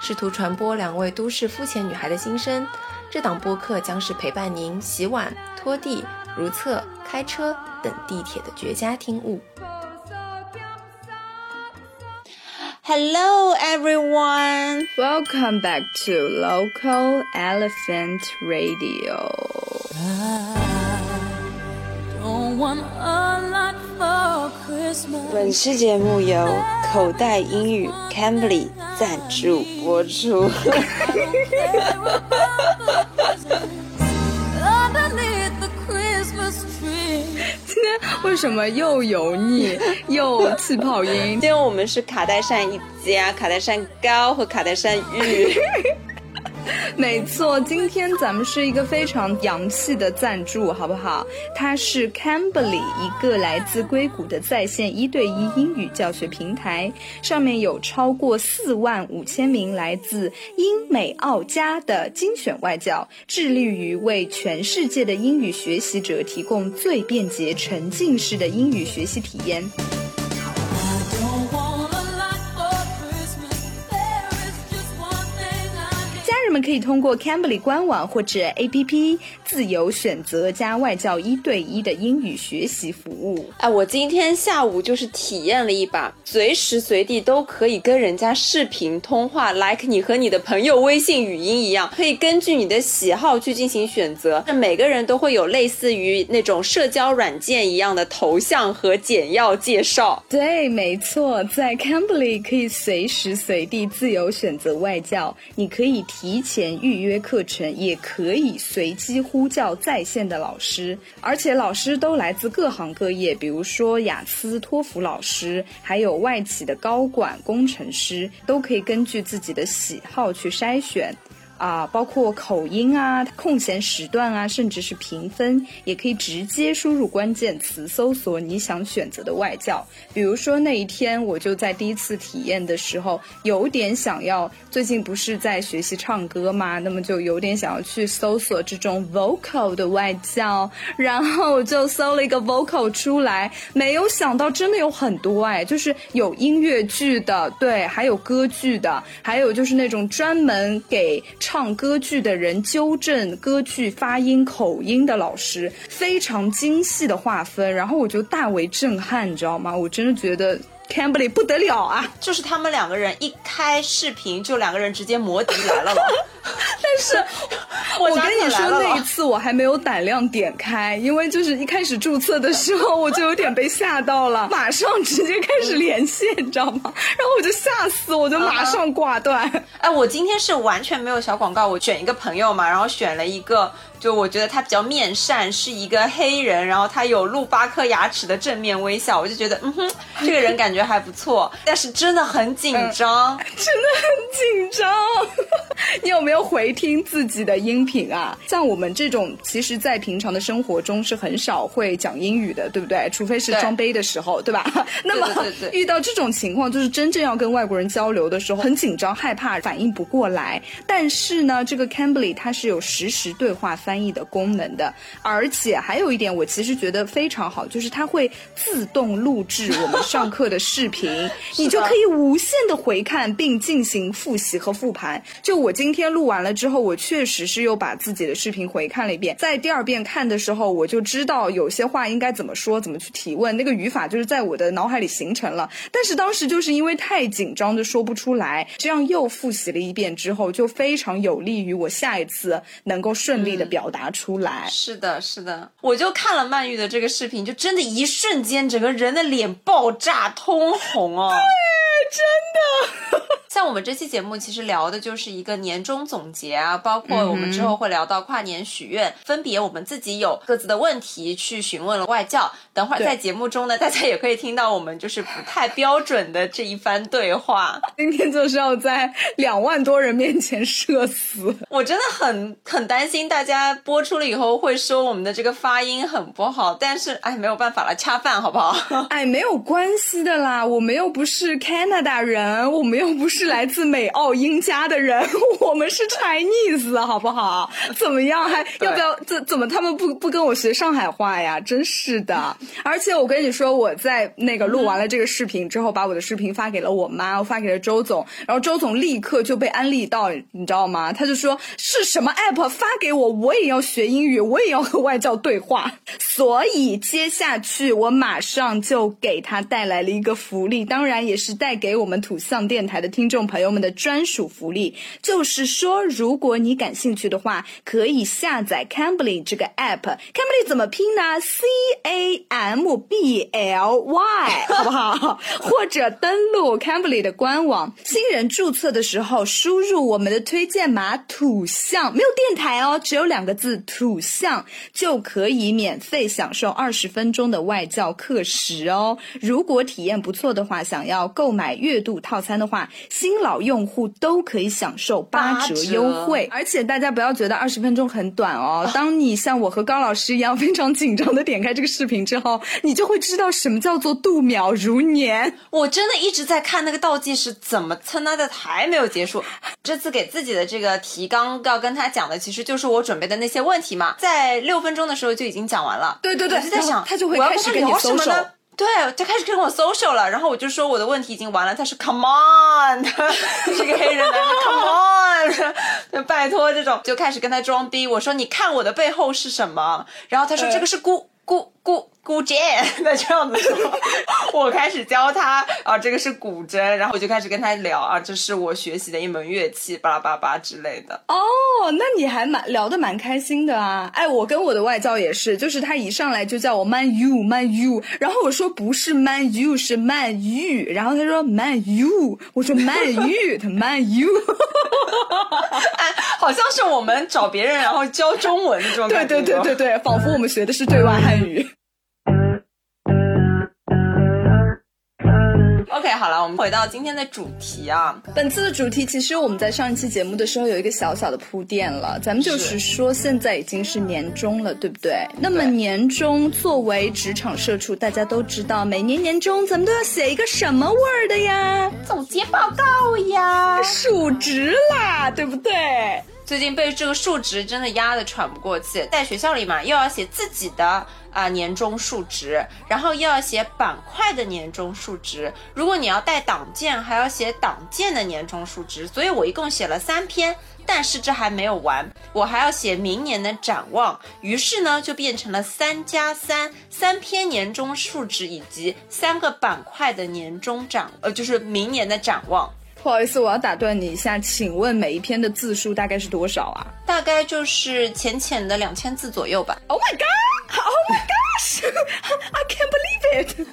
试图传播两位都市肤浅女孩的心声。这档播客将是陪伴您洗碗、拖地、如厕、开车等地铁的绝佳听物。Hello, everyone. Welcome back to Local Elephant Radio. 本期节目由口袋英语 Cambly 赞助播出。今天为什么又油腻 又气泡音？今天我们是卡戴珊一家，卡戴珊高和卡戴珊玉。没错，今天咱们是一个非常洋气的赞助，好不好？它是 c a m b e l y 一个来自硅谷的在线一对一英语教学平台，上面有超过四万五千名来自英美澳加的精选外教，致力于为全世界的英语学习者提供最便捷、沉浸式的英语学习体验。们可以通过 Cambly 官网或者 APP 自由选择加外教一对一的英语学习服务。哎，我今天下午就是体验了一把，随时随地都可以跟人家视频通话，like 你和你的朋友微信语音一样，可以根据你的喜好去进行选择。每个人都会有类似于那种社交软件一样的头像和简要介绍。对，没错，在 Cambly 可以随时随地自由选择外教，你可以提。前预约课程，也可以随机呼叫在线的老师，而且老师都来自各行各业，比如说雅思、托福老师，还有外企的高管、工程师，都可以根据自己的喜好去筛选。啊，包括口音啊、空闲时段啊，甚至是评分，也可以直接输入关键词搜索你想选择的外教。比如说那一天，我就在第一次体验的时候，有点想要，最近不是在学习唱歌吗？那么就有点想要去搜索这种 vocal 的外教，然后就搜了一个 vocal 出来，没有想到真的有很多哎，就是有音乐剧的，对，还有歌剧的，还有就是那种专门给。唱歌剧的人纠正歌剧发音口音的老师，非常精细的划分，然后我就大为震撼，你知道吗？我真的觉得。Cambly 不得了啊！就是他们两个人一开视频，就两个人直接摩的来了。但是，我跟你说那一次我还没有胆量点开，因为就是一开始注册的时候我就有点被吓到了，马上直接开始连线，你知道吗？然后我就吓死，我就马上挂断。哎，我今天是完全没有小广告，我选一个朋友嘛，然后选了一个。就我觉得他比较面善，是一个黑人，然后他有露八颗牙齿的正面微笑，我就觉得，嗯哼，这个人感觉还不错。但是真的很紧张，真的很紧张。你有没有回听自己的音频啊？像我们这种，其实，在平常的生活中是很少会讲英语的，对不对？除非是装杯的时候，对吧？那么遇到这种情况，就是真正要跟外国人交流的时候，很紧张、害怕、反应不过来。但是呢，这个 Cambly 它是有实时对话。翻译的功能的，而且还有一点，我其实觉得非常好，就是它会自动录制我们上课的视频，你就可以无限的回看并进行复习和复盘。就我今天录完了之后，我确实是又把自己的视频回看了一遍，在第二遍看的时候，我就知道有些话应该怎么说，怎么去提问，那个语法就是在我的脑海里形成了。但是当时就是因为太紧张的说不出来，这样又复习了一遍之后，就非常有利于我下一次能够顺利的表。表达出来。是的，是的，我就看了曼玉的这个视频，就真的一瞬间，整个人的脸爆炸通红哦，对，真的。像我们这期节目其实聊的就是一个年终总结啊，包括我们之后会聊到跨年许愿，分别我们自己有各自的问题去询问了外教。等会儿在节目中呢，大家也可以听到我们就是不太标准的这一番对话。今天就是要在两万多人面前社死，我真的很很担心大家播出了以后会说我们的这个发音很不好，但是哎没有办法了，恰饭好不好？哎，没有关系的啦，我们又不是 Canada 人，我们又不是来自美澳英加的人，我们是 Chinese，好不好？怎么样？还要不要？怎怎么他们不不跟我学上海话呀？真是的！而且我跟你说，我在那个录完了这个视频之后，把我的视频发给了我妈，我发给了周总，然后周总立刻就被安利到，你知道吗？他就说是什么 app 发给我，我也要学英语，我也要和外教对话。所以接下去我马上就给他带来了一个福利，当然也是带给我们土象电台的听众朋友们的专属福利，就是说，如果你感兴趣的话，可以下载 Cambly 这个 app。Cambly 怎么拼呢？C A M B L Y，好不好？或者登录 Cambly 的官网，新人注册的时候输入我们的推荐码“土象”，没有电台哦，只有两个字“土象”，就可以免费享受二十分钟的外教课时哦。如果体验不错的话，想要购买月度套餐的话，新老用户都可以享受八折优惠。而且大家不要觉得二十分钟很短哦，当你像我和高老师一样非常紧张的点开这个视频之后，你就会知道什么叫做度秒如年。我真的一直在看那个倒计时怎么蹭他的还没有结束。这次给自己的这个提纲要跟他讲的，其实就是我准备的那些问题嘛，在六分钟的时候就已经讲完了。对对对，我就在想他就会开始跟你跟他对，他开始跟我 social 了，然后我就说我的问题已经完了，他说 come on，是个黑人男的 come on，拜托这种就开始跟他装逼。我说你看我的背后是什么？然后他说嗯这个是古古古古筝，那这样子说，我开始教他啊，这个是古筝，然后我就开始跟他聊啊，这是我学习的一门乐器，巴拉巴拉之类的。哦，那你还蛮聊得蛮开心的啊！哎，我跟我的外教也是，就是他一上来就叫我 man you man you，然后我说不是 man you 是 man you，然后他说 man you，我说 man you，他 man you，哎，好像是我们找别人然后教中文的这种对感觉。对对对对，仿佛我们学的是对外汉语。OK，好了，我们回到今天的主题啊。本次的主题其实我们在上一期节目的时候有一个小小的铺垫了，咱们就是说现在已经是年终了，对不对？那么年终作为职场社畜，大家都知道，每年年终咱们都要写一个什么味儿的呀？总结报告呀。述职啦，对不对？最近被这个数值真的压得喘不过气，在学校里嘛，又要写自己的啊、年终数值，然后又要写板块的年终数值。如果你要带党建，还要写党建的年终数值。所以我一共写了三篇，但是这还没有完，我还要写明年的展望。于是呢，就变成了三加三，三篇年终数值以及三个板块的年终展，呃，就是明年的展望。不好意思，我要打断你一下，请问每一篇的字数大概是多少啊大概就是浅浅的两千字左右吧。？Oh my god! Oh my gosh! I can't believe it!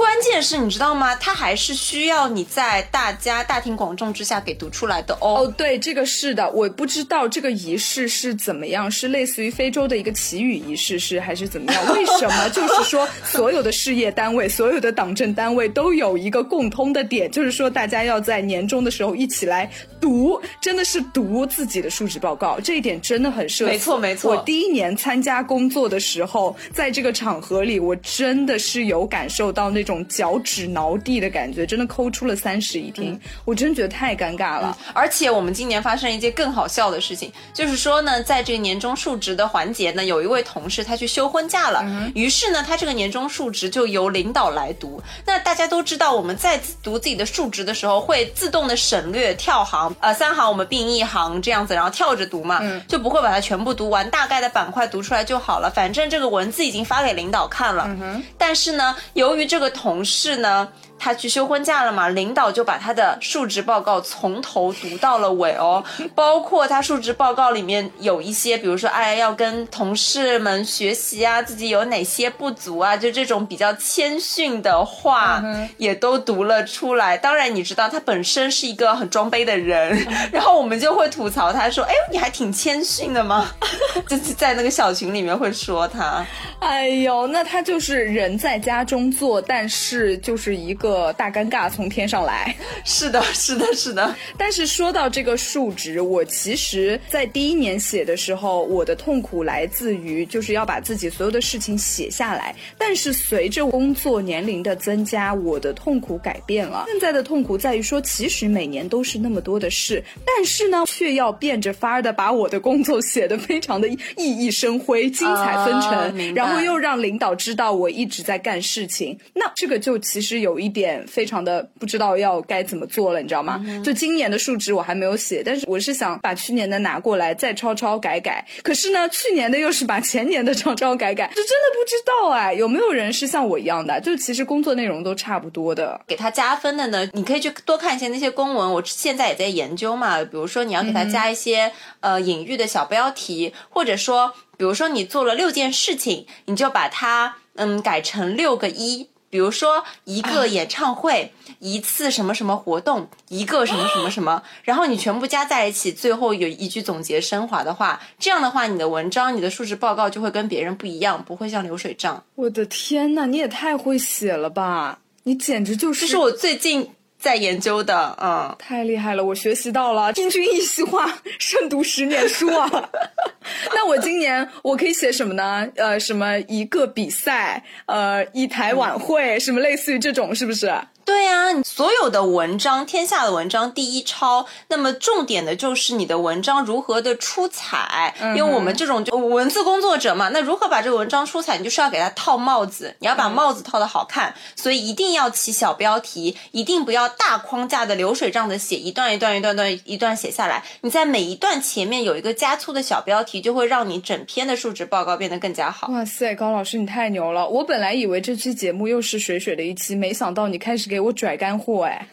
关键是你知道吗？它还是需要你在大家大庭广众之下给读出来的哦。哦，对，这个是的，我不知道这个仪式是怎么样，是类似于非洲的一个祈雨仪式，是还是怎么样？为什么？就是说，所有的事业单位、所有的党政单位都有一个共通的点，就是说，大家要在年终的时候一起来读，真的是读自己的述职报告，这一点真的很社死没错没错我第一年参加工作的时候，在这个场合里，我真的是有感受到那种脚趾挠地的感觉，真的抠出了三室一厅，我真觉得太尴尬了。而且我们今年发生一件更好笑的事情，就是说呢，在这个年终述职的环节呢，有一位同事他去休婚假了，于是呢，他这个年终述职就由领导来读。那大家都知道，我们在读自己的述职的时候，会自动的省略跳行，呃，三行我们并一行这样子，然后跳着读嘛，就不会把它全部读完，大概的板块读出来就好了。反正这个文字已经发给领导看了。但是呢，由于这个同事呢。他去休婚假了嘛，领导就把他的述职报告从头读到了尾哦，包括他述职报告里面有一些，比如说哎要跟同事们学习啊，自己有哪些不足啊，就这种比较谦逊的话也都读了出来。当然你知道他本身是一个很装杯的人，然后我们就会吐槽他说，哎，你还挺谦逊的嘛？就是在那个小群里面会说他。哎呦，那他就是人在家中坐，但是就是一个大尴尬从天上来。是的，是的，是的。但是说到这个数值，我其实在第一年写的时候，我的痛苦来自于就是要把自己所有的事情写下来。但是随着工作年龄的增加，我的痛苦改变了。现在的痛苦在于说，其实每年都是那么多的事，但是呢，却要变着法儿的把我的工作写得非常的熠熠生辉、精彩纷呈。然后又让领导知道我一直在干事情，那这个就其实有一点非常的不知道要该怎么做了，你知道吗？就今年的数值我还没有写，但是我是想把去年的拿过来再抄抄改改。可是呢，去年的又是把前年的抄抄改改，就真的不知道哎，有没有人是像我一样的？就其实工作内容都差不多的，给他加分的呢？你可以去多看一些那些公文，我现在也在研究嘛。比如说你要给他加一些呃隐喻的小标题，或者说。比如说你做了六件事情，你就把它嗯改成六个一。比如说一个演唱会，一次什么什么活动，一个什么什么什么，然后你全部加在一起，最后有一句总结升华的话，这样的话你的文章、你的述职报告就会跟别人不一样，不会像流水账。我的天呐，你也太会写了吧！你简直就是，这是我最近。在研究的，嗯，太厉害了，我学习到了，听君一席话，胜读十年书啊。那我今年我可以写什么呢？呃，什么一个比赛，呃，一台晚会，什么类似于这种，是不是？对呀，你所有的文章，天下的文章第一抄，那么重点的就是你的文章如何的出彩。因为我们这种就文字工作者嘛，那如何把这个文章出彩，你就是要给它套帽子，你要把帽子套的好看，所以一定要起小标题，一定不要大框架的流水账的写一段一段一段段一段写下来。你在每一段前面有一个加粗的小标题，就会让你整篇的述职报告变得更加好。哇塞，高老师你太牛了！我本来以为这期节目又是水水的一期，没想到你开始给。我拽干货哎，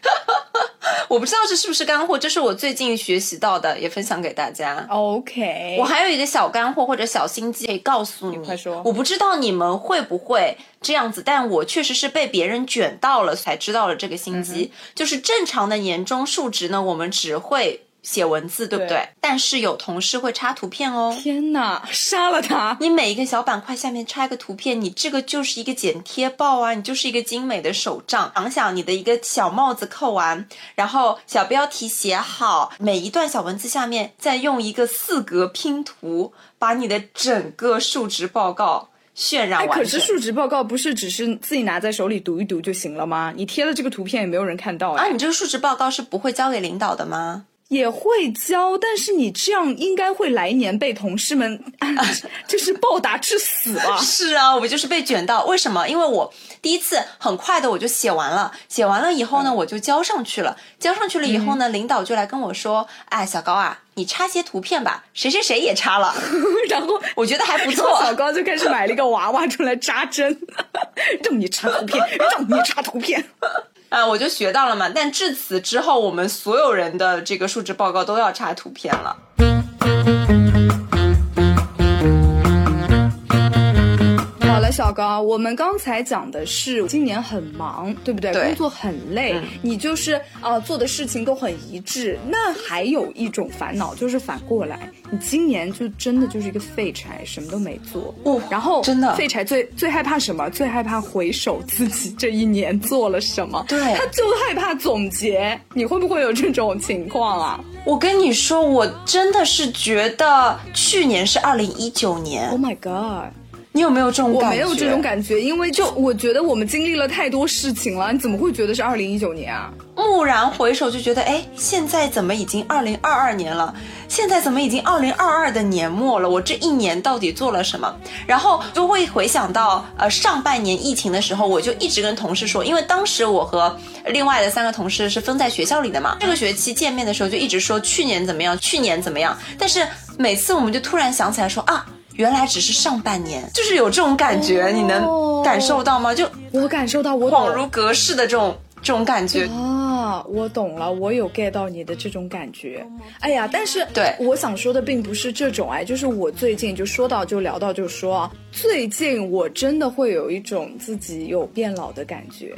我不知道这是不是干货，这是我最近学习到的，也分享给大家。OK，我还有一个小干货或者小心机可以告诉你，快说。我不知道你们会不会这样子，但我确实是被别人卷到了才知道了这个心机，就是正常的年终数值呢，我们只会。写文字对不对？但是有同事会插图片哦。天哪，杀了他！你每一个小板块下面插一个图片，你这个就是一个剪贴报啊，你就是一个精美的手账。想想你的一个小帽子扣完，然后小标题写好，每一段小文字下面再用一个四格拼图，把你的整个述职报告渲染完。可是述职报告不是只是自己拿在手里读一读就行了吗？你贴了这个图片也没有人看到啊。你这个述职报告是不会交给领导的吗？也会教，但是你这样应该会来年被同事们 就是暴打致死吧？是啊，我就是被卷到。为什么？因为我第一次很快的我就写完了，写完了以后呢，我就交上去了。交上去了以后呢，领导就来跟我说：“哎，小高啊，你插些图片吧，谁谁谁也插了。”然后我觉得还不错，小高就开始买了一个娃娃出来扎针，让你插图片，让你插图片。啊，我就学到了嘛。但至此之后，我们所有人的这个述职报告都要插图片了。小高，我们刚才讲的是今年很忙，对不对？对，工作很累，你就是啊，做的事情都很一致。那还有一种烦恼就是反过来，你今年就真的就是一个废柴，什么都没做。哦，然后真的废柴最最害怕什么？最害怕回首自己这一年做了什么。对，他就害怕总结。你会不会有这种情况啊？我跟你说，我真的是觉得去年是二零一九年。Oh my god！你有没有这种？我没有这种感觉，因为就我觉得我们经历了太多事情了，你怎么会觉得是二零一九年啊？蓦然回首就觉得，哎，现在怎么已经二零二二年了？现在怎么已经二零二二的年末了？我这一年到底做了什么？然后就会回想到，呃，上半年疫情的时候，我就一直跟同事说，因为当时我和另外的三个同事是分在学校里的嘛，这个学期见面的时候就一直说去年怎么样，去年怎么样，但是每次我们就突然想起来说啊。原来只是上半年，就是有这种感觉，你能感受到吗？就我感受到，我恍如隔世的这种这种感觉啊，我懂了，我有 get 到你的这种感觉。哎呀，但是对我想说的并不是这种哎，就是我最近就说到就聊到就说，最近我真的会有一种自己有变老的感觉。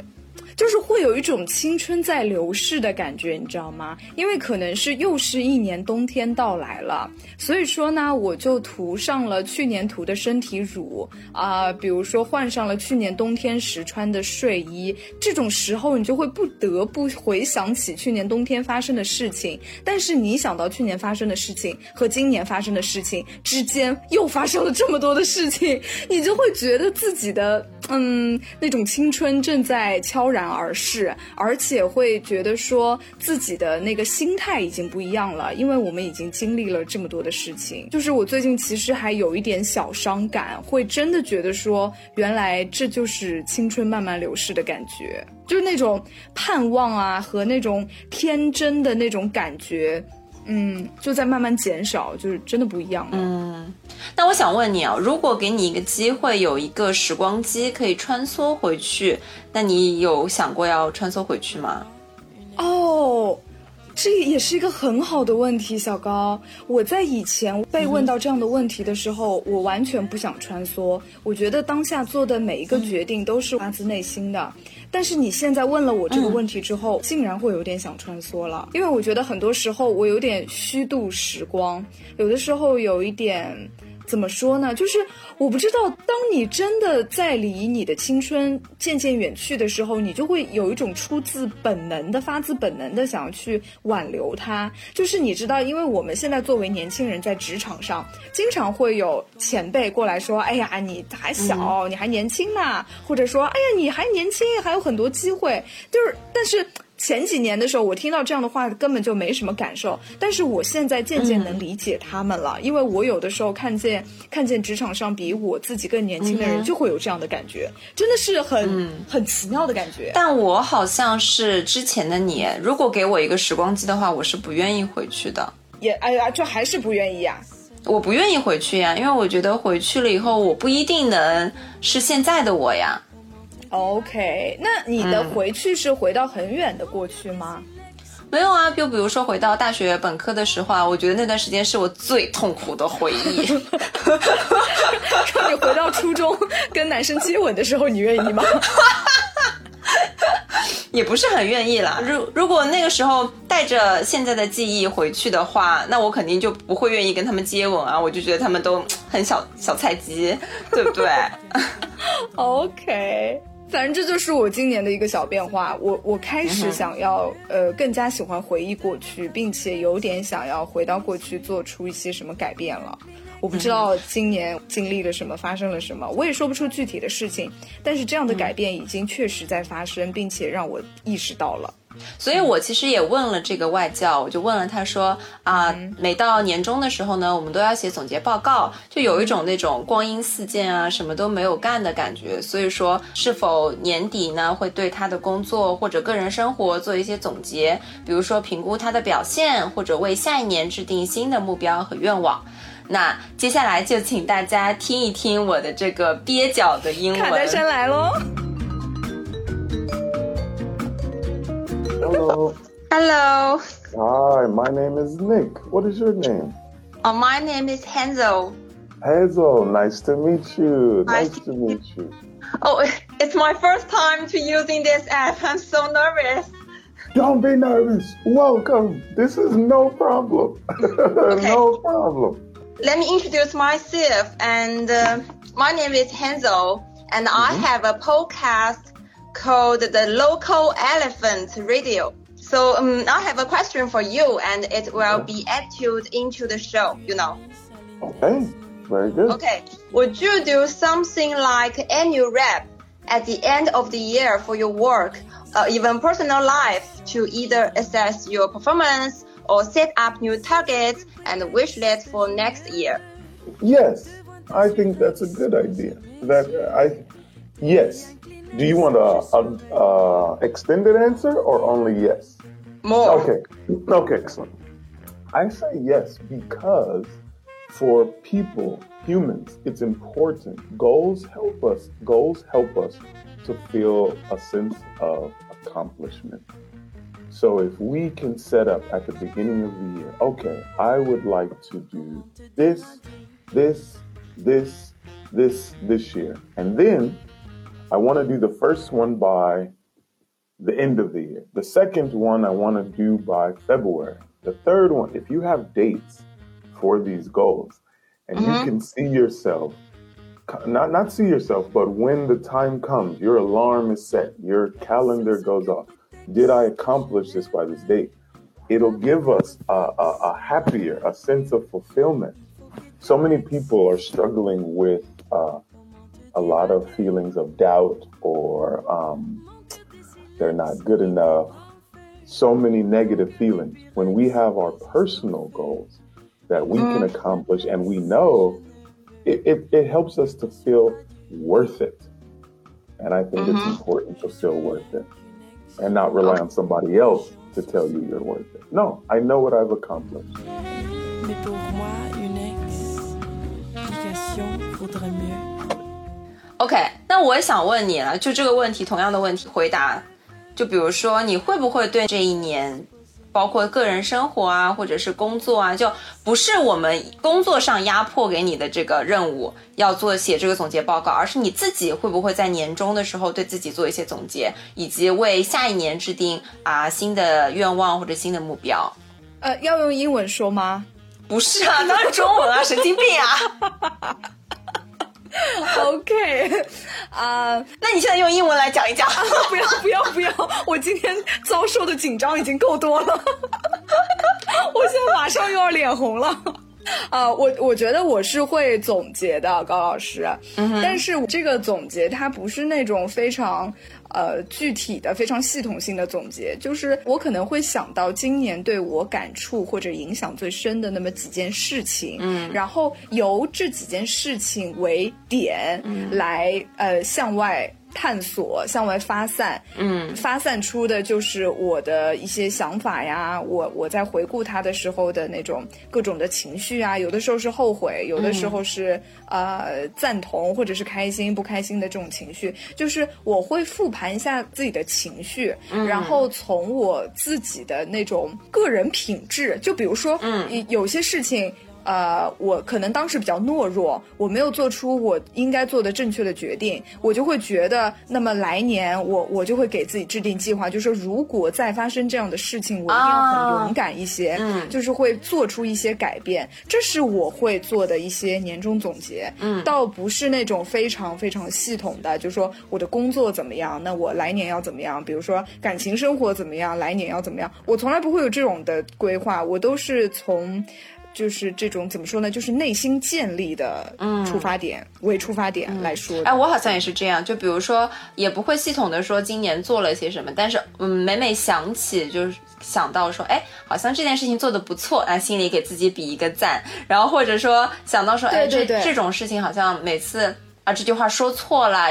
就是会有一种青春在流逝的感觉，你知道吗？因为可能是又是一年冬天到来了，所以说呢，我就涂上了去年涂的身体乳啊，比如说换上了去年冬天时穿的睡衣。这种时候，你就会不得不回想起去年冬天发生的事情。但是你想到去年发生的事情和今年发生的事情之间又发生了这么多的事情，你就会觉得自己的嗯那种青春正在悄然。然而是，而且会觉得说自己的那个心态已经不一样了，因为我们已经经历了这么多的事情。就是我最近其实还有一点小伤感，会真的觉得说，原来这就是青春慢慢流逝的感觉，就是那种盼望啊和那种天真的那种感觉。嗯，就在慢慢减少，就是真的不一样。嗯，那我想问你啊，如果给你一个机会，有一个时光机可以穿梭回去，那你有想过要穿梭回去吗？哦，这也是一个很好的问题，小高。我在以前被问到这样的问题的时候，我完全不想穿梭。我觉得当下做的每一个决定都是发自内心的。但是你现在问了我这个问题之后，竟然会有点想穿梭了，因为我觉得很多时候我有点虚度时光，有的时候有一点。怎么说呢？就是我不知道，当你真的在离你的青春渐渐远去的时候，你就会有一种出自本能的、发自本能的想要去挽留它。就是你知道，因为我们现在作为年轻人，在职场上经常会有前辈过来说：“哎呀，你还小，你还年轻呢。”或者说：“哎呀，你还年轻，还有很多机会。”就是，但是。前几年的时候，我听到这样的话根本就没什么感受，但是我现在渐渐能理解他们了，因为我有的时候看见看见职场上比我自己更年轻的人，就会有这样的感觉，真的是很很奇妙的感觉。但我好像是之前的你，如果给我一个时光机的话，我是不愿意回去的。也哎呀，就还是不愿意呀？我不愿意回去呀，因为我觉得回去了以后，我不一定能是现在的我呀。OK，那你的回去是回到很远的过去吗？没有啊，就比如说回到大学本科的时候啊，我觉得那段时间是我最痛苦的回忆。说你回到初中跟男生接吻的时候，你愿意吗？也不是很愿意啦。如如果那个时候带着现在的记忆回去的话，那我肯定就不会愿意跟他们接吻啊，我就觉得他们都很小小菜鸡，对不对？OK。反正这就是我今年的一个小变化，我我开始想要呃更加喜欢回忆过去，并且有点想要回到过去做出一些什么改变了。我不知道今年经历了什么，发生了什么，我也说不出具体的事情，但是这样的改变已经确实在发生，并且让我意识到了。所以我其实也问了这个外教，我就问了他说啊，每到年终的时候呢，我们都要写总结报告，就有一种那种光阴似箭啊，什么都没有干的感觉。所以说，是否年底呢会对他的工作或者个人生活做一些总结，比如说评估他的表现，或者为下一年制定新的目标和愿望。那接下来就请大家听一听我的这个蹩脚的英文。卡戴珊来喽。Hello. Hello. Hi, my name is Nick. What is your name? Oh, my name is Hazel. Hazel, nice to meet you. Nice, nice to meet you. Oh, it's my first time to using this app. I'm so nervous. Don't be nervous. Welcome. This is no problem. Okay. no problem. Let me introduce myself. And uh, my name is Hazel, and mm -hmm. I mm-hmm. have a podcast called the Local Elephant Radio. So um, I have a question for you, and it will be added into the show. You know. Okay. Very good. Okay. Would you do something like annual rap at the end of the year for your work, uh, even personal life, to either assess your performance or set up new targets and wish lists for next year? Yes, I think that's a good idea. That I, yes, do you want a, a, a extended answer or only yes? More. Okay. Okay, excellent. I say yes because for people, humans, it's important. Goals help us. Goals help us to feel a sense of accomplishment. So if we can set up at the beginning of the year, okay, I would like to do this, this, this, this, this year. And then I want to do the first one by the end of the year. The second one I want to do by February. The third one, if you have dates for these goals and mm-hmm. you can see yourself not not see yourself, but when the time comes, your alarm is set, your calendar goes off. Did I accomplish this by this date? It'll give us a, a, a happier, a sense of fulfillment. So many people are struggling with uh, a lot of feelings of doubt or um, they're not good enough. So many negative feelings. When we have our personal goals that we mm. can accomplish and we know it, it, it, helps us to feel worth it. And I think mm-hmm. it's important to feel worth it and not rely on somebody else to tell you you're worth it. No, I know what I've accomplished. Mais pour moi, une explication vaudrait mieux. OK，那我也想问你了，就这个问题，同样的问题回答，就比如说，你会不会对这一年包括个人生活啊，或者是工作啊，就不是我们工作上压迫给你的这个任务要做写这个总结报告，而是你自己会不会在年终的时候对自己做一些总结，以及为下一年制定啊新的愿望或者新的目标？呃，要用英文说吗？不是啊，当然中文啊，神经病啊 OK，啊，那你现在用英文来讲一讲？不要不要不要！我今天遭受的紧张已经够多了，我现在马上又要脸红了。啊，我我觉得我是会总结的，高老师。嗯，但是这个总结它不是那种非常。呃，具体的非常系统性的总结，就是我可能会想到今年对我感触或者影响最深的那么几件事情，嗯，然后由这几件事情为点来呃向外。探索向外发散，嗯，发散出的就是我的一些想法呀。我我在回顾他的时候的那种各种的情绪啊，有的时候是后悔，有的时候是呃赞同或者是开心不开心的这种情绪。就是我会复盘一下自己的情绪，然后从我自己的那种个人品质，就比如说，嗯，有些事情。呃，我可能当时比较懦弱，我没有做出我应该做的正确的决定，我就会觉得，那么来年我我就会给自己制定计划，就是说如果再发生这样的事情，我一定要很勇敢一些，嗯，就是会做出一些改变，这是我会做的一些年终总结，嗯，倒不是那种非常非常系统的，就是说我的工作怎么样，那我来年要怎么样，比如说感情生活怎么样，来年要怎么样，我从来不会有这种的规划，我都是从。就是这种怎么说呢？就是内心建立的出发点为出发点来说。哎，我好像也是这样。就比如说，也不会系统的说今年做了些什么，但是嗯，每每想起，就是想到说，哎，好像这件事情做的不错，啊，心里给自己比一个赞。然后或者说想到说，哎，这这种事情好像每次啊这句话说错了。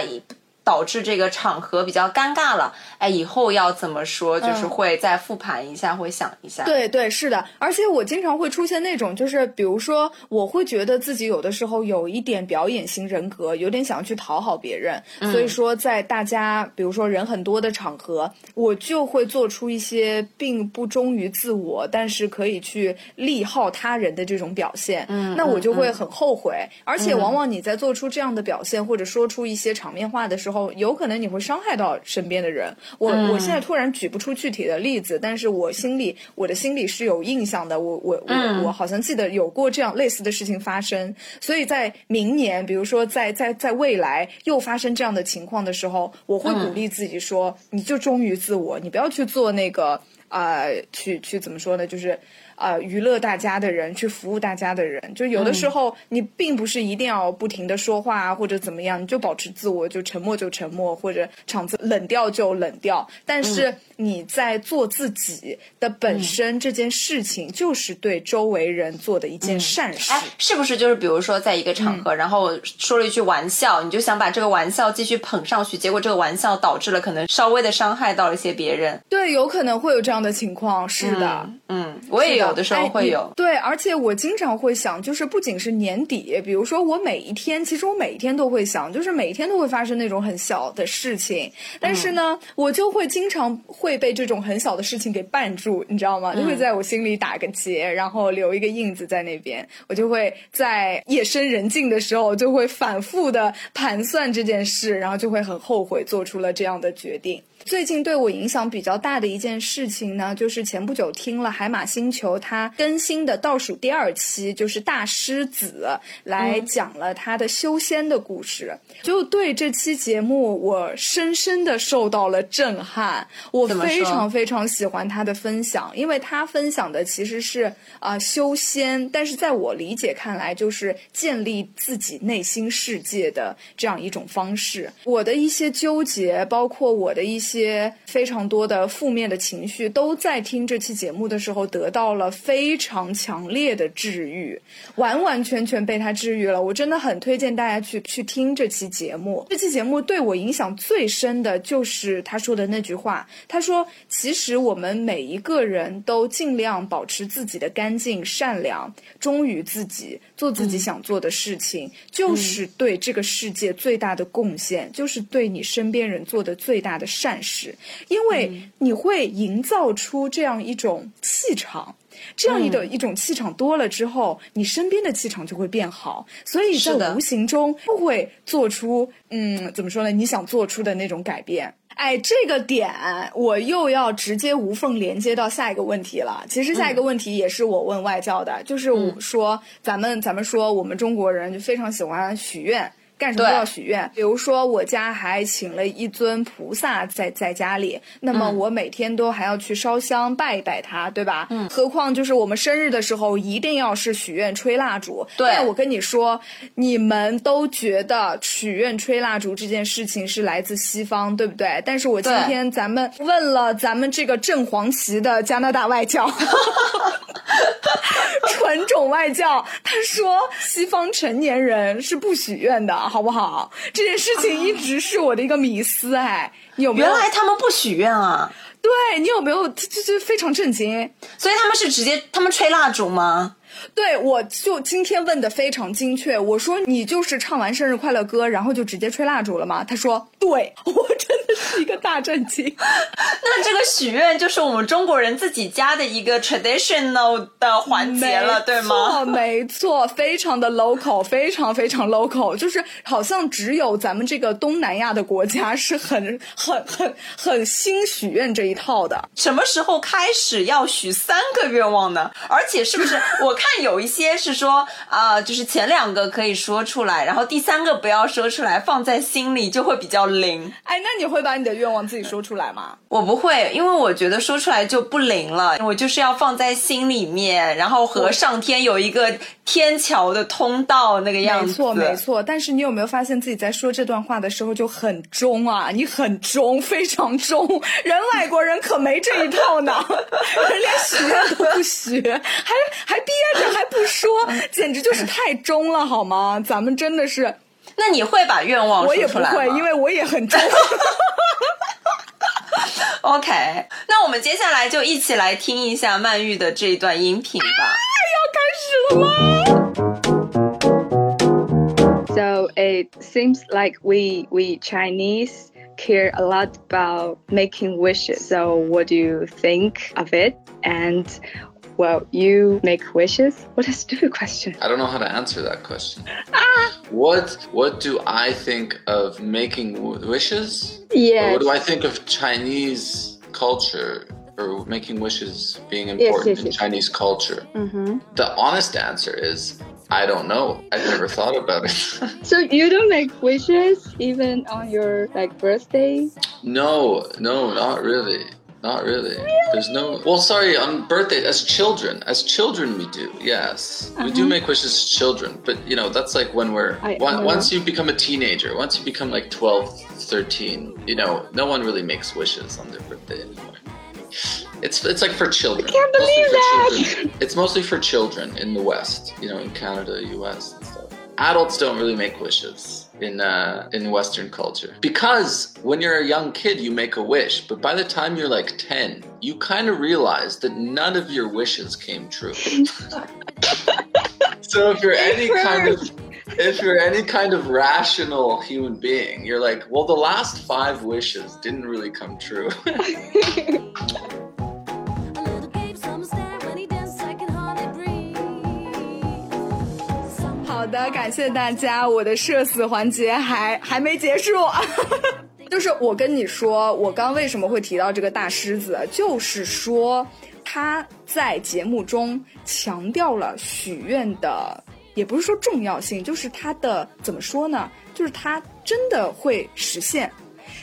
导致这个场合比较尴尬了，哎，以后要怎么说？就是会再复盘一下，会想一下。对对，是的，而且我经常会出现那种，就是比如说，我会觉得自己有的时候有一点表演型人格，有点想要去讨好别人，所以说在大家比如说人很多的场合，我就会做出一些并不忠于自我，但是可以去利好他人的这种表现。嗯，那我就会很后悔，而且往往你在做出这样的表现或者说出一些场面话的时候。有可能你会伤害到身边的人。我我现在突然举不出具体的例子，但是我心里我的心里是有印象的。我我我我好像记得有过这样类似的事情发生。所以在明年，比如说在在在未来又发生这样的情况的时候，我会鼓励自己说：你就忠于自我，你不要去做那个啊，去去怎么说呢？就是。呃，娱乐大家的人，去服务大家的人，就有的时候你并不是一定要不停的说话啊，或者怎么样，你就保持自我，就沉默就沉默，或者场子冷掉就冷掉。但是你在做自己的本身这件事情，就是对周围人做的一件善事。哎，是不是就是比如说在一个场合，然后说了一句玩笑，你就想把这个玩笑继续捧上去，结果这个玩笑导致了可能稍微的伤害到了一些别人。对，有可能会有这样的情况。是的，嗯，我也有。有的时候会有。对，而且我经常会想，就是不仅是年底，比如说我每一天，其实我每一天都会想，就是每一天都会发生那种很小的事情，但是呢，我就会经常会被这种很小的事情给绊住，你知道吗？就会在我心里打个结，然后留一个印子在那边，我就会在夜深人静的时候，就会反复的盘算这件事，然后就会很后悔做出了这样的决定。最近对我影响比较大的一件事情呢，就是前不久听了海马星球它更新的倒数第二期，就是大狮子来讲了他的修仙的故事。就对这期节目，我深深的受到了震撼。我非常非常喜欢他的分享，因为他分享的其实是啊修仙，但是在我理解看来，就是建立自己内心世界的这样一种方式。我的一些纠结，包括我的一些。些非常多的负面的情绪，都在听这期节目的时候得到了非常强烈的治愈，完完全全被他治愈了。我真的很推荐大家去去听这期节目。这期节目对我影响最深的就是他说的那句话。他说：“其实我们每一个人都尽量保持自己的干净、善良、忠于自己，做自己想做的事情，就是对这个世界最大的贡献，就是对你身边人做的最大的善。”是，因为你会营造出这样一种气场，这样一的一种气场多了之后，你身边的气场就会变好，所以在无形中不会做出嗯，怎么说呢？你想做出的那种改变。哎，这个点我又要直接无缝连接到下一个问题了。其实下一个问题也是我问外教的，就是我说咱们咱们说我们中国人就非常喜欢许愿。干什么都要许愿，比如说我家还请了一尊菩萨在在家里，那么我每天都还要去烧香拜一拜他，对吧？嗯。何况就是我们生日的时候一定要是许愿吹蜡烛。对。我跟你说，你们都觉得许愿吹蜡烛这件事情是来自西方，对不对？但是我今天咱们问了咱们这个正黄旗的加拿大外教 纯种外教，他说西方成年人是不许愿的。好不好？这件事情一直是我的一个迷思，哎，有没有？原来他们不许愿啊？对你有没有？就就非常震惊。所以他们是直接他们吹蜡烛吗？对，我就今天问的非常精确。我说你就是唱完生日快乐歌，然后就直接吹蜡烛了吗？他说对，我真的是一个大震惊。那这个许愿就是我们中国人自己家的一个 traditional 的环节了，对吗？没错，非常的 local，非常非常 local，就是好像只有咱们这个东南亚的国家是很很很很兴许愿这一套的。什么时候开始要许三个愿望呢？而且是不是我看？有一些是说啊，就是前两个可以说出来，然后第三个不要说出来，放在心里就会比较灵。哎，那你会把你的愿望自己说出来吗？我不会，因为我觉得说出来就不灵了。我就是要放在心里面，然后和上天有一个天桥的通道那个样子。没错，没错。但是你有没有发现自己在说这段话的时候就很中啊？你很中，非常中。人外国人可没这一套呢，人连学都不学，还还憋着。还不说，简直就是太中了，好吗？咱们真的是。那你会把愿望说出来我也不会，因为我也很中。OK，那我们接下来就一起来听一下曼玉的这一段音频吧。要开始了吗？So it seems like we we Chinese care a lot about making wishes. So what do you think of it? And well, you make wishes? What a stupid question. I don't know how to answer that question. Ah! What What do I think of making wishes? Yeah. What do I think of Chinese culture or making wishes being important yes, yes, in. Chinese culture? Mm-hmm. The honest answer is I don't know. I've never thought about it. so you don't make wishes even on your like birthday? No, no, not really. Not really. really. There's no. Well, sorry. On birthday, as children, as children, we do. Yes, uh-huh. we do uh-huh. make wishes as children. But you know, that's like when we're I, once, once you become a teenager, once you become like 12, 13, you know, no one really makes wishes on their birthday anymore. It's it's like for children. I can't believe that. Children. It's mostly for children in the West. You know, in Canada, U.S. and stuff. adults don't really make wishes in uh, in Western culture because when you're a young kid, you make a wish, but by the time you're like ten, you kind of realize that none of your wishes came true. so if you're any kind of if you're any kind of rational human being, you're like, well, the last five wishes didn't really come true. 的，感谢大家，我的社死环节还还没结束。就是我跟你说，我刚为什么会提到这个大狮子，就是说他在节目中强调了许愿的，也不是说重要性，就是他的怎么说呢？就是他真的会实现。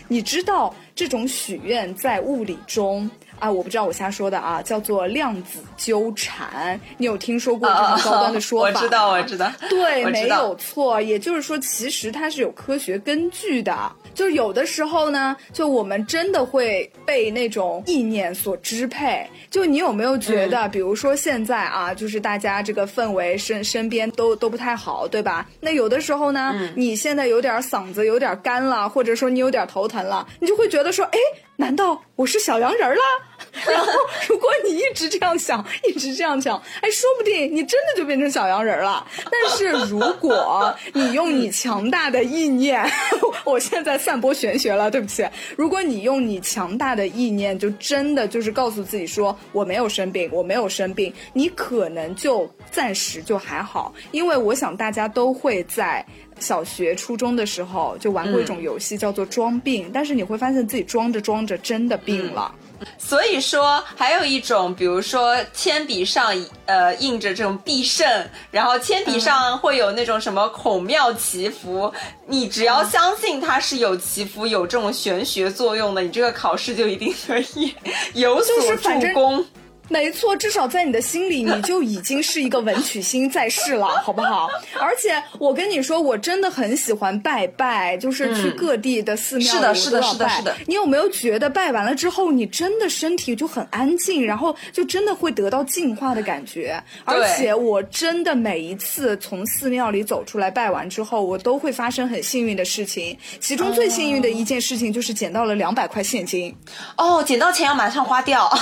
你知道这种许愿在物理中？啊，我不知道我瞎说的啊，叫做量子纠缠，你有听说过这种高端的说法？我知道，我知道，对，没有错。也就是说，其实它是有科学根据的。就有的时候呢，就我们真的会被那种意念所支配。就你有没有觉得，比如说现在啊，就是大家这个氛围身身边都都不太好，对吧？那有的时候呢，你现在有点嗓子有点干了，或者说你有点头疼了，你就会觉得说，哎。难道我是小洋人了？然后，如果你一直这样想，一直这样想，哎，说不定你真的就变成小洋人了。但是，如果你用你强大的意念，我现在散播玄学了，对不起。如果你用你强大的意念，就真的就是告诉自己说我没有生病，我没有生病，你可能就暂时就还好。因为我想大家都会在。小学、初中的时候就玩过一种游戏，叫做装病，但是你会发现自己装着装着真的病了。所以说，还有一种，比如说铅笔上呃印着这种必胜，然后铅笔上会有那种什么孔庙祈福，你只要相信它是有祈福、有这种玄学作用的，你这个考试就一定可以 有所助攻。没错，至少在你的心里，你就已经是一个文曲星在世了，好不好？而且我跟你说，我真的很喜欢拜拜，就是去各地的寺庙，是的，是的，是的，是的。你有没有觉得拜完了之后，你真的身体就很安静，然后就真的会得到净化的感觉？而且我真的每一次从寺庙里走出来拜完之后，我都会发生很幸运的事情。其中最幸运的一件事情就是捡到了两百块现金。哦，捡到钱要马上花掉啊！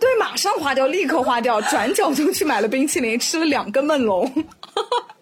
对，马。上花掉，立刻花掉，转角就去买了冰淇淋，吃了两根梦龙。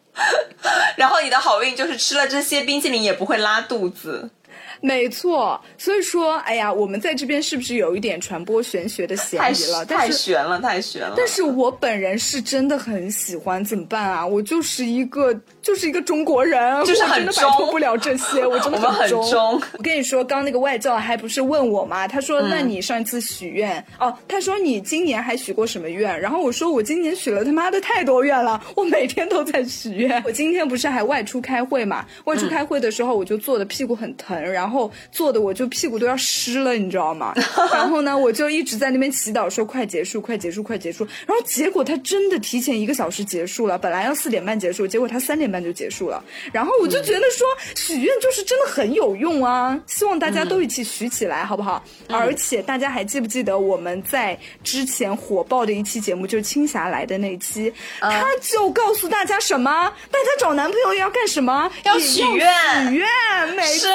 然后你的好运就是吃了这些冰淇淋也不会拉肚子。没错，所以说，哎呀，我们在这边是不是有一点传播玄学的嫌疑了？太玄了，太玄了。但是我本人是真的很喜欢，怎么办啊？我就是一个，就是一个中国人，就是很摆脱不了这些，我真的很中。我跟你说，刚那个外教还不是问我吗？他说：“那你上一次许愿哦？”他说：“你今年还许过什么愿？”然后我说：“我今年许了他妈的太多愿了，我每天都在许愿。我今天不是还外出开会嘛？外出开会的时候，我就坐的屁股很疼，然后。”然后坐的我就屁股都要湿了，你知道吗？然后呢，我就一直在那边祈祷说快结束，快结束，快结束。然后结果他真的提前一个小时结束了，本来要四点半结束，结果他三点半就结束了。然后我就觉得说许愿就是真的很有用啊，希望大家都一起许起来，好不好？而且大家还记不记得我们在之前火爆的一期节目，就是青霞来的那一期，他就告诉大家什么？大家找男朋友要干什么？要许愿，许愿，没错。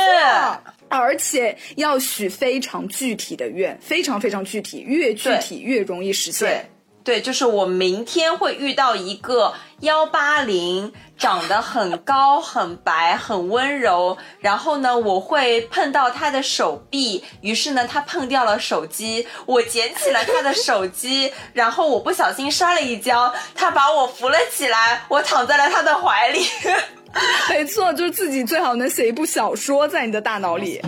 而且要许非常具体的愿，非常非常具体，越具体越容易实现。对，就是我明天会遇到一个幺八零，长得很高、很白、很温柔。然后呢，我会碰到他的手臂，于是呢，他碰掉了手机，我捡起了他的手机，然后我不小心摔了一跤，他把我扶了起来，我躺在了他的怀里。没错，就是自己最好能写一部小说在你的大脑里。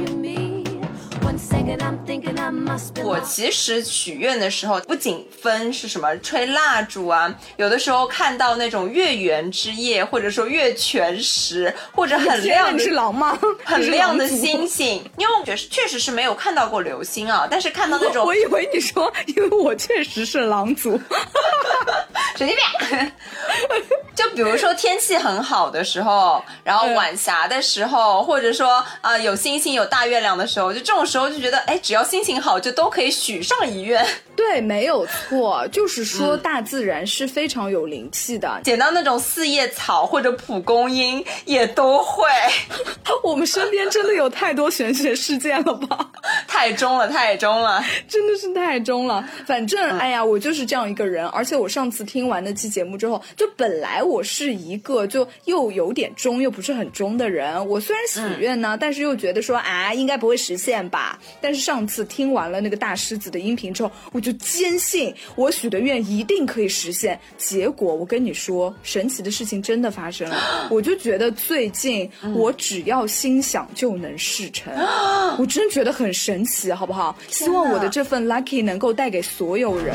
我其实许愿的时候，不仅分是什么吹蜡烛啊，有的时候看到那种月圆之夜，或者说月全食，或者很亮的是狼吗？很亮的星星，因为我觉得确实是没有看到过流星啊，但是看到那种，我以为你说，因为我确实是狼族，神经病。就比如说天气很好的时候，然后晚霞的时候，或者说啊有星星有大月亮的时候，就这种时候就觉得，哎，只只要心情好，就都可以许上一愿。对，没有错，就是说大自然是非常有灵气的。捡到那种四叶草或者蒲公英也都会。我们身边真的有太多玄学事件了吧？太中了，太中了，真的是太中了。反正，哎呀，我就是这样一个人。而且我上次听完那期节目之后，就本来我是一个就又有点中又不是很中的人。我虽然许愿呢，但是又觉得说啊，应该不会实现吧。但是上次听完了那个大狮子的音频之后，我就坚信我许的愿一定可以实现。结果我跟你说，神奇的事情真的发生了。我就觉得最近我只要心想就能事成，我真觉得很神奇，好不好？希望我的这份 lucky 能够带给所有人。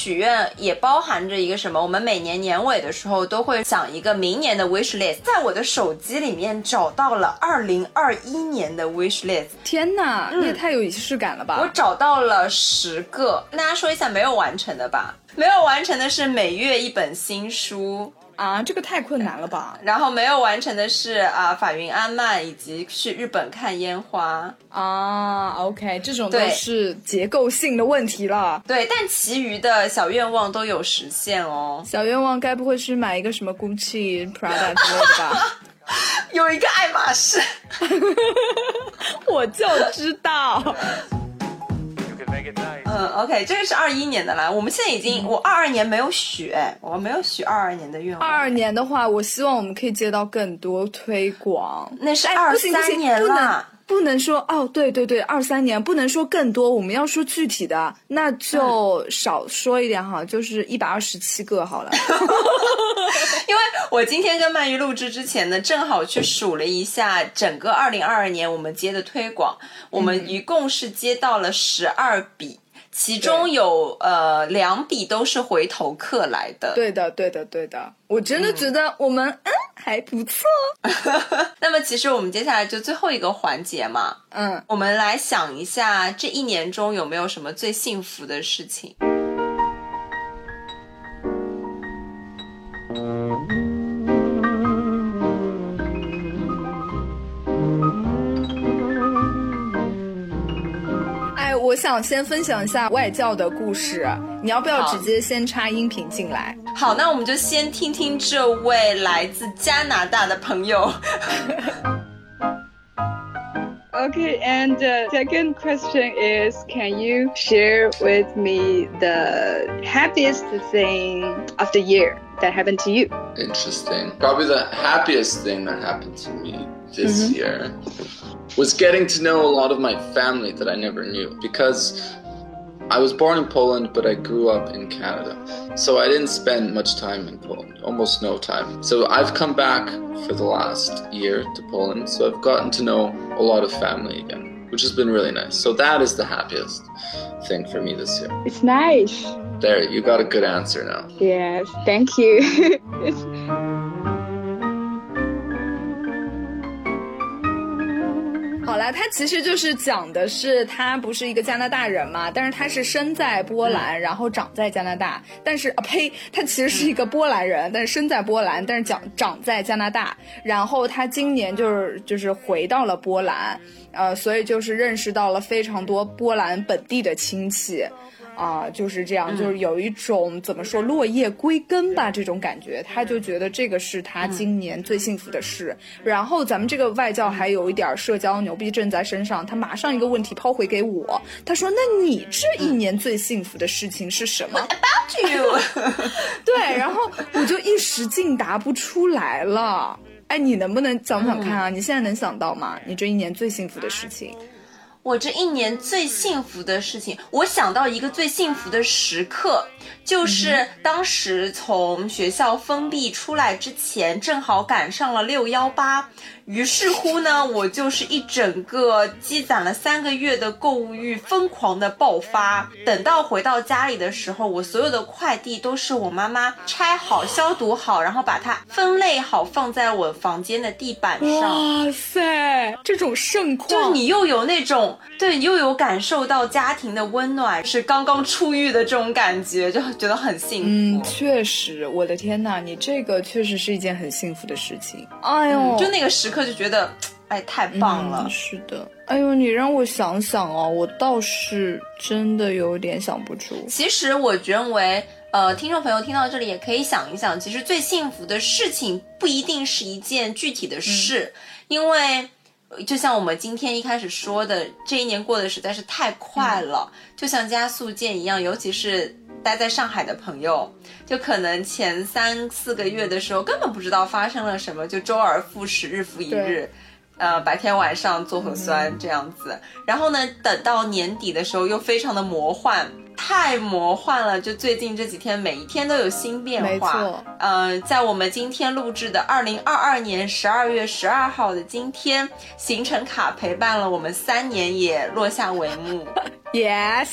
许愿也包含着一个什么？我们每年年尾的时候都会想一个明年的 wish list。在我的手机里面找到了二零二一年的 wish list。天哪，你也太有仪式感了吧！我找到了十个，跟大家说一下没有完成的吧。没有完成的是每月一本新书。啊，这个太困难了吧！然后没有完成的是啊，法云安曼以及去日本看烟花啊。OK，这种都是结构性的问题了。对，但其余的小愿望都有实现哦。小愿望该不会是买一个什么 Gucci、Prada 之类的吧？有一个爱马仕，我就知道。嗯，OK，这个是二一年的啦。我们现在已经，我二二年没有许，我没有许二二年的愿望。二二年的话，我希望我们可以接到更多推广。那是二三年了。不能说哦，对对对，二三年不能说更多，我们要说具体的，那就少说一点哈，就是一百二十七个好了。因为我今天跟鳗鱼录制之前呢，正好去数了一下整个二零二二年我们接的推广，我们一共是接到了十二笔。其中有呃两笔都是回头客来的，对的，对的，对的，我真的觉得我们嗯。还不错。那么其实我们接下来就最后一个环节嘛，嗯，我们来想一下这一年中有没有什么最幸福的事情。我想先分享一下外教的故事，你要不要直接先插音频进来？好，那我们就先听听这位来自加拿大的朋友。Okay, and the second question is Can you share with me the happiest thing of the year that happened to you? Interesting. Probably the happiest thing that happened to me this mm-hmm. year was getting to know a lot of my family that I never knew because I was born in Poland, but I grew up in Canada. So I didn't spend much time in Poland, almost no time. So I've come back for the last year to Poland, so I've gotten to know a lot of family again, which has been really nice. So that is the happiest thing for me this year. It's nice. There, you got a good answer now. Yes, thank you. 好了，他其实就是讲的是他不是一个加拿大人嘛，但是他是生在波兰，然后长在加拿大。但是啊呸，他其实是一个波兰人，但是生在波兰，但是长长在加拿大。然后他今年就是就是回到了波兰，呃，所以就是认识到了非常多波兰本地的亲戚。啊，就是这样，就是有一种怎么说落叶归根吧这种感觉，他就觉得这个是他今年最幸福的事。然后咱们这个外教还有一点社交牛逼症在身上，他马上一个问题抛回给我，他说：“那你这一年最幸福的事情是什么？”About you？对，然后我就一时竟答不出来了。哎，你能不能想想看啊？你现在能想到吗？你这一年最幸福的事情？我这一年最幸福的事情，我想到一个最幸福的时刻，就是当时从学校封闭出来之前，正好赶上了六幺八。于是乎呢，我就是一整个积攒了三个月的购物欲疯狂的爆发。等到回到家里的时候，我所有的快递都是我妈妈拆好、消毒好，然后把它分类好，放在我房间的地板上。哇塞，这种盛况，就你又有那种对，又有感受到家庭的温暖，是刚刚出狱的这种感觉，就觉得很幸福。嗯，确实，我的天呐，你这个确实是一件很幸福的事情。哎呦，就那个时刻。就觉得哎，太棒了！是的，哎呦，你让我想想哦，我倒是真的有点想不出。其实我认为，呃，听众朋友听到这里也可以想一想，其实最幸福的事情不一定是一件具体的事，因为就像我们今天一开始说的，这一年过得实在是太快了，就像加速键一样，尤其是。待在上海的朋友，就可能前三四个月的时候根本不知道发生了什么，就周而复始，日复一日，呃，白天晚上做核酸这样子。然后呢，等到年底的时候又非常的魔幻，太魔幻了。就最近这几天，每一天都有新变化。没错。嗯，在我们今天录制的二零二二年十二月十二号的今天，行程卡陪伴了我们三年，也落下帷幕。Yes。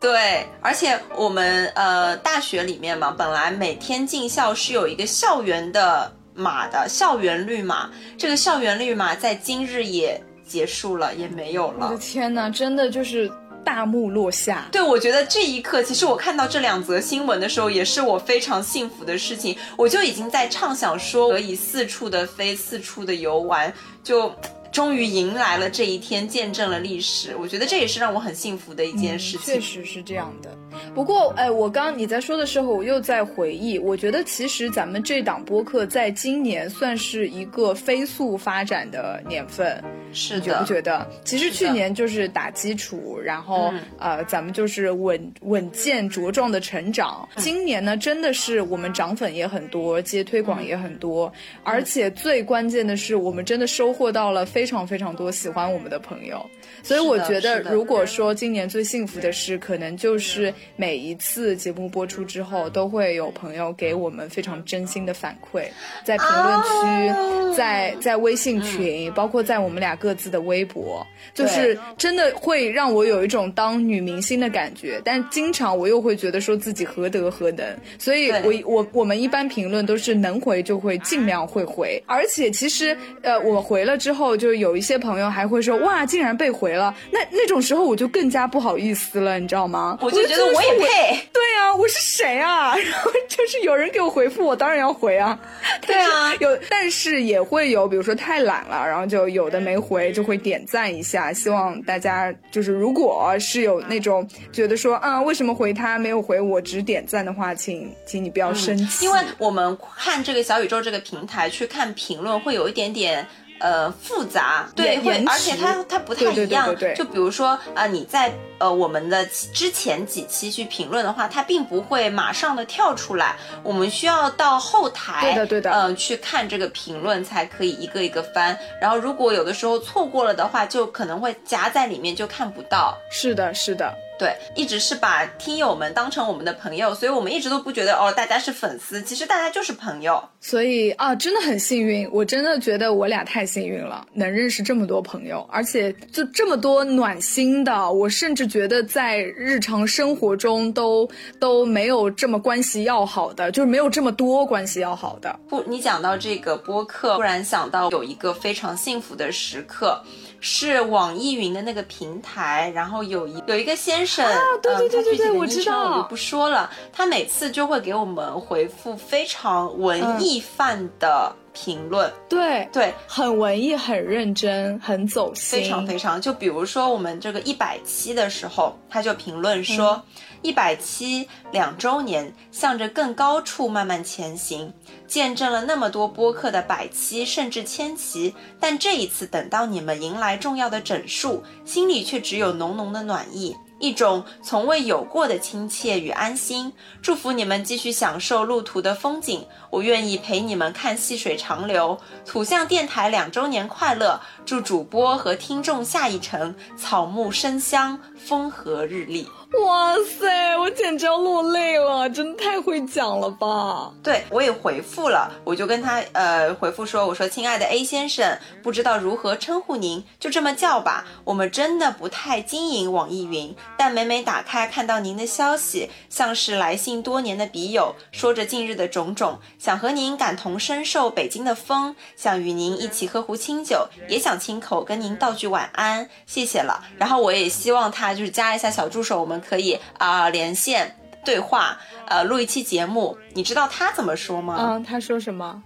对，而且我们呃大学里面嘛，本来每天进校是有一个校园的码的，校园绿码。这个校园绿码在今日也结束了，也没有了。我的天哪，真的就是大幕落下。对，我觉得这一刻，其实我看到这两则新闻的时候，也是我非常幸福的事情。我就已经在畅想说，可以四处的飞，四处的游玩，就。终于迎来了这一天，见证了历史。我觉得这也是让我很幸福的一件事情。确实是这样的。不过，哎，我刚你在说的时候，我又在回忆。我觉得其实咱们这档播客在今年算是一个飞速发展的年份，是的，觉不觉得？其实去年就是打基础，然后呃，咱们就是稳稳健茁壮的成长。今年呢，真的是我们涨粉也很多，接推广也很多，而且最关键的是，我们真的收获到了非。非常非常多喜欢我们的朋友，所以我觉得，如果说今年最幸福的事，可能就是每一次节目播出之后，都会有朋友给我们非常真心的反馈，在评论区，在在微信群，包括在我们俩各自的微博，就是真的会让我有一种当女明星的感觉。但经常我又会觉得说自己何德何能，所以我我我们一般评论都是能回就会尽量会回，而且其实呃我回了之后就。就有一些朋友还会说哇，竟然被回了，那那种时候我就更加不好意思了，你知道吗？我就觉得我也配。对啊，我是谁啊？然后就是有人给我回复，我当然要回啊。对啊，有，但是也会有，比如说太懒了，然后就有的没回，就会点赞一下。希望大家就是，如果是有那种觉得说啊，为什么回他没有回我，只点赞的话，请请你不要生气。因为我们看这个小宇宙这个平台去看评论，会有一点点。呃，复杂对，会，而且它它不太一样。就比如说，呃，你在呃我们的之前几期去评论的话，它并不会马上的跳出来，我们需要到后台，对的对的，嗯，去看这个评论才可以一个一个翻。然后如果有的时候错过了的话，就可能会夹在里面就看不到。是的，是的。对，一直是把听友们当成我们的朋友，所以我们一直都不觉得哦，大家是粉丝，其实大家就是朋友。所以啊，真的很幸运，我真的觉得我俩太幸运了，能认识这么多朋友，而且就这么多暖心的。我甚至觉得在日常生活中都都没有这么关系要好的，就是没有这么多关系要好的。不，你讲到这个播客，突然想到有一个非常幸福的时刻。是网易云的那个平台，然后有一有一个先生，对对对对对，我知道，我就不说了。他每次就会给我们回复非常文艺范的评论，对对，很文艺，很认真，很走心，非常非常。就比如说我们这个一百期的时候，他就评论说。一百期两周年，向着更高处慢慢前行，见证了那么多播客的百期甚至千期，但这一次等到你们迎来重要的整数，心里却只有浓浓的暖意。一种从未有过的亲切与安心，祝福你们继续享受路途的风景。我愿意陪你们看细水长流。土象电台两周年快乐！祝主播和听众下一程，草木生香，风和日丽。哇塞，我简直要落泪了，真的太会讲了吧？对我也回复了，我就跟他呃回复说，我说亲爱的 A 先生，不知道如何称呼您，就这么叫吧。我们真的不太经营网易云，但每每打开看到您的消息，像是来信多年的笔友，说着近日的种种，想和您感同身受北京的风，想与您一起喝壶清酒，也想亲口跟您道句晚安，谢谢了。然后我也希望他就是加一下小助手，我们。可以啊，连线对话，呃，录一期节目。你知道他怎么说吗？嗯，他说什么？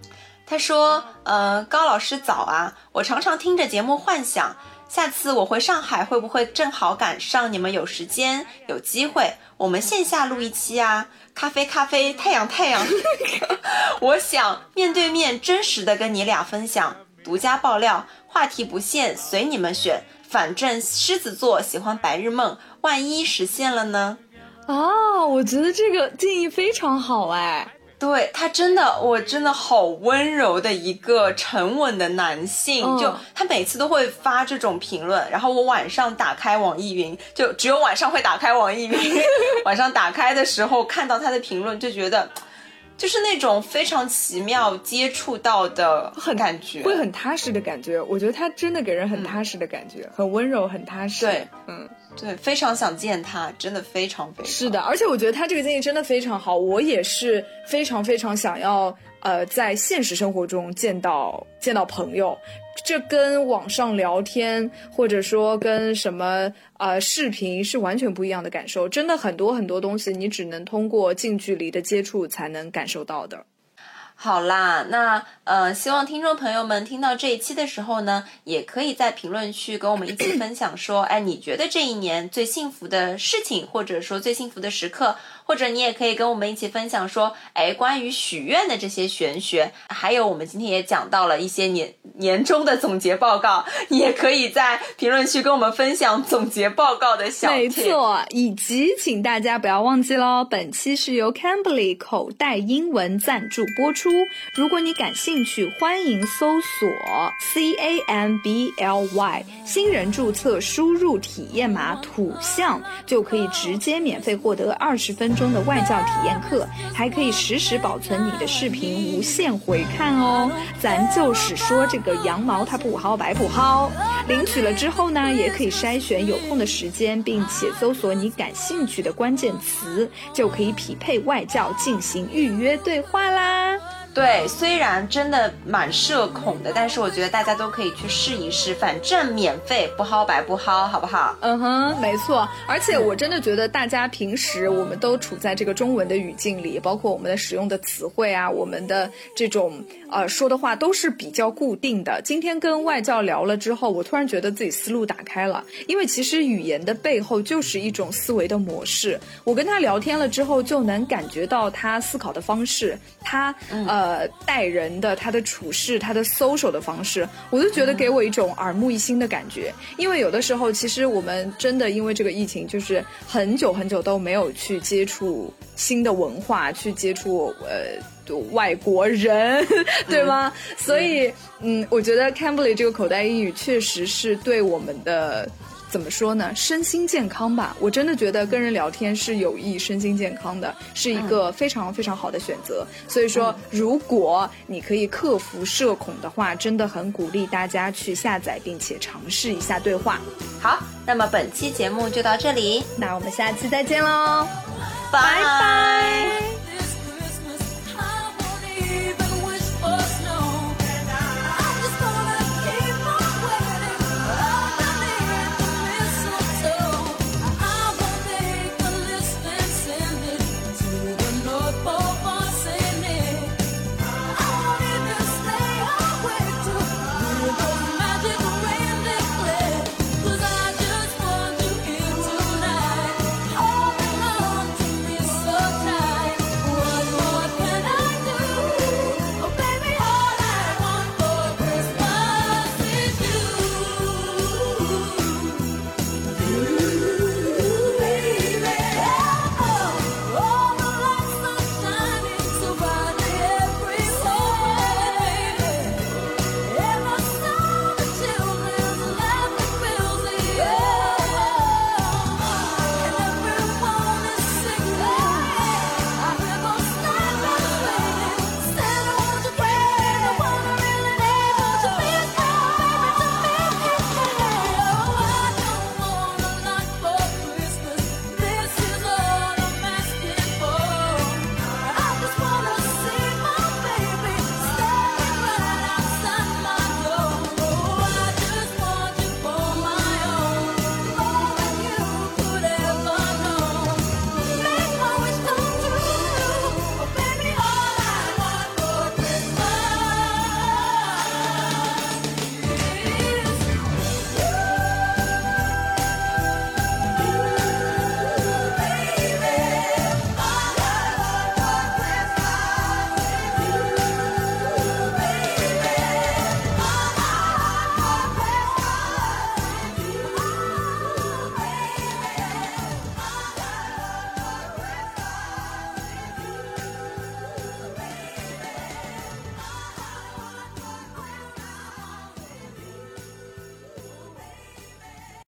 他说：“呃，高老师早啊，我常常听着节目幻想，下次我回上海会不会正好赶上你们有时间有机会，我们线下录一期啊？咖啡咖啡，太阳太阳，我想面对面真实的跟你俩分享。独家爆料，话题不限，随你们选。反正狮子座喜欢白日梦，万一实现了呢？啊，我觉得这个建议非常好哎。”对他真的，我真的好温柔的一个沉稳的男性，就他每次都会发这种评论，然后我晚上打开网易云，就只有晚上会打开网易云，晚上打开的时候看到他的评论，就觉得就是那种非常奇妙接触到的很感觉，会很踏实的感觉。我觉得他真的给人很踏实的感觉，很温柔，很踏实。对，嗯。对，非常想见他，真的非常非常是的，而且我觉得他这个建议真的非常好，我也是非常非常想要，呃，在现实生活中见到见到朋友，这跟网上聊天或者说跟什么呃视频是完全不一样的感受，真的很多很多东西你只能通过近距离的接触才能感受到的。好啦，那呃，希望听众朋友们听到这一期的时候呢，也可以在评论区跟我们一起分享说，哎，你觉得这一年最幸福的事情，或者说最幸福的时刻。或者你也可以跟我们一起分享说，哎，关于许愿的这些玄学，还有我们今天也讲到了一些年年终的总结报告，你也可以在评论区跟我们分享总结报告的小没错，以及请大家不要忘记喽，本期是由 Cambly 口袋英文赞助播出。如果你感兴趣，欢迎搜索 C A M B L Y 新人注册，输入体验码土象，就可以直接免费获得二十分。中的外教体验课，还可以实时保存你的视频，无限回看哦。咱就是说，这个羊毛它不薅白不薅。领取了之后呢，也可以筛选有空的时间，并且搜索你感兴趣的关键词，就可以匹配外教进行预约对话啦。对，虽然真的蛮社恐的，但是我觉得大家都可以去试一试，反正免费，不薅白不薅，好不好？嗯哼，没错。而且我真的觉得大家平时我们都处在这个中文的语境里，包括我们的使用的词汇啊，我们的这种呃说的话都是比较固定的。今天跟外教聊了之后，我突然觉得自己思路打开了，因为其实语言的背后就是一种思维的模式。我跟他聊天了之后，就能感觉到他思考的方式，他呃。呃，待人的他的处事，他的搜手的方式，我就觉得给我一种耳目一新的感觉。因为有的时候，其实我们真的因为这个疫情，就是很久很久都没有去接触新的文化，去接触呃外国人，对吗？所以，嗯，我觉得 Cambly 这个口袋英语确实是对我们的。怎么说呢？身心健康吧，我真的觉得跟人聊天是有益身心健康的，是一个非常非常好的选择。所以说，如果你可以克服社恐的话，真的很鼓励大家去下载并且尝试一下对话。好，那么本期节目就到这里，那我们下期再见喽，拜拜。believe.